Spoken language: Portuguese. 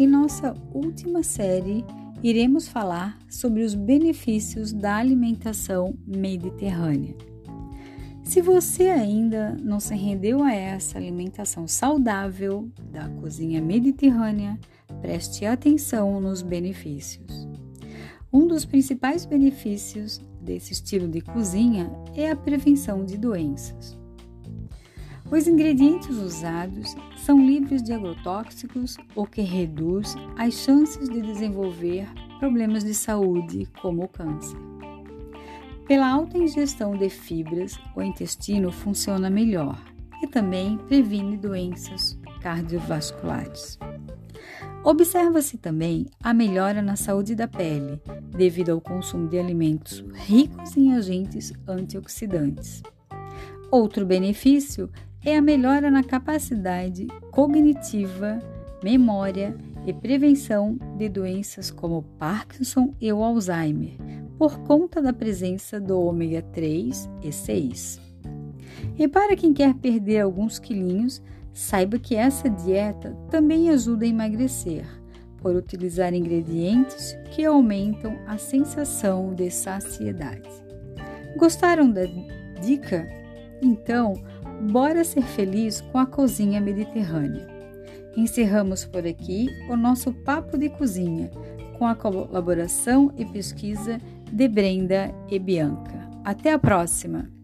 Em nossa última série, iremos falar sobre os benefícios da alimentação mediterrânea. Se você ainda não se rendeu a essa alimentação saudável da cozinha mediterrânea, preste atenção nos benefícios. Um dos principais benefícios desse estilo de cozinha é a prevenção de doenças. Os ingredientes usados são livres de agrotóxicos, o que reduz as chances de desenvolver problemas de saúde, como o câncer. Pela alta ingestão de fibras, o intestino funciona melhor e também previne doenças cardiovasculares. Observa-se também a melhora na saúde da pele, devido ao consumo de alimentos ricos em agentes antioxidantes. Outro benefício é a melhora na capacidade cognitiva, memória e prevenção de doenças como Parkinson e o Alzheimer, por conta da presença do ômega 3 e 6. E para quem quer perder alguns quilinhos, saiba que essa dieta também ajuda a emagrecer, por utilizar ingredientes que aumentam a sensação de saciedade. Gostaram da dica? Então, bora ser feliz com a cozinha mediterrânea. Encerramos por aqui o nosso papo de cozinha, com a colaboração e pesquisa de Brenda e Bianca. Até a próxima!